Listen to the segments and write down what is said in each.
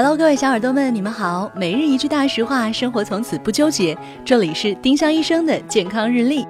Hello，各位小耳朵们，你们好。每日一句大实话，生活从此不纠结。这里是丁香医生的健康日历。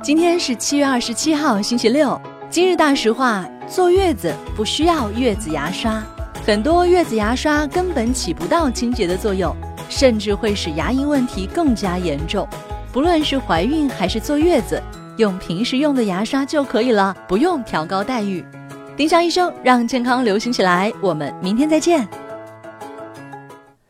今天是七月二十七号，星期六。今日大实话：坐月子不需要月子牙刷，很多月子牙刷根本起不到清洁的作用，甚至会使牙龈问题更加严重。不论是怀孕还是坐月子，用平时用的牙刷就可以了，不用调高待遇。丁香医生让健康流行起来，我们明天再见。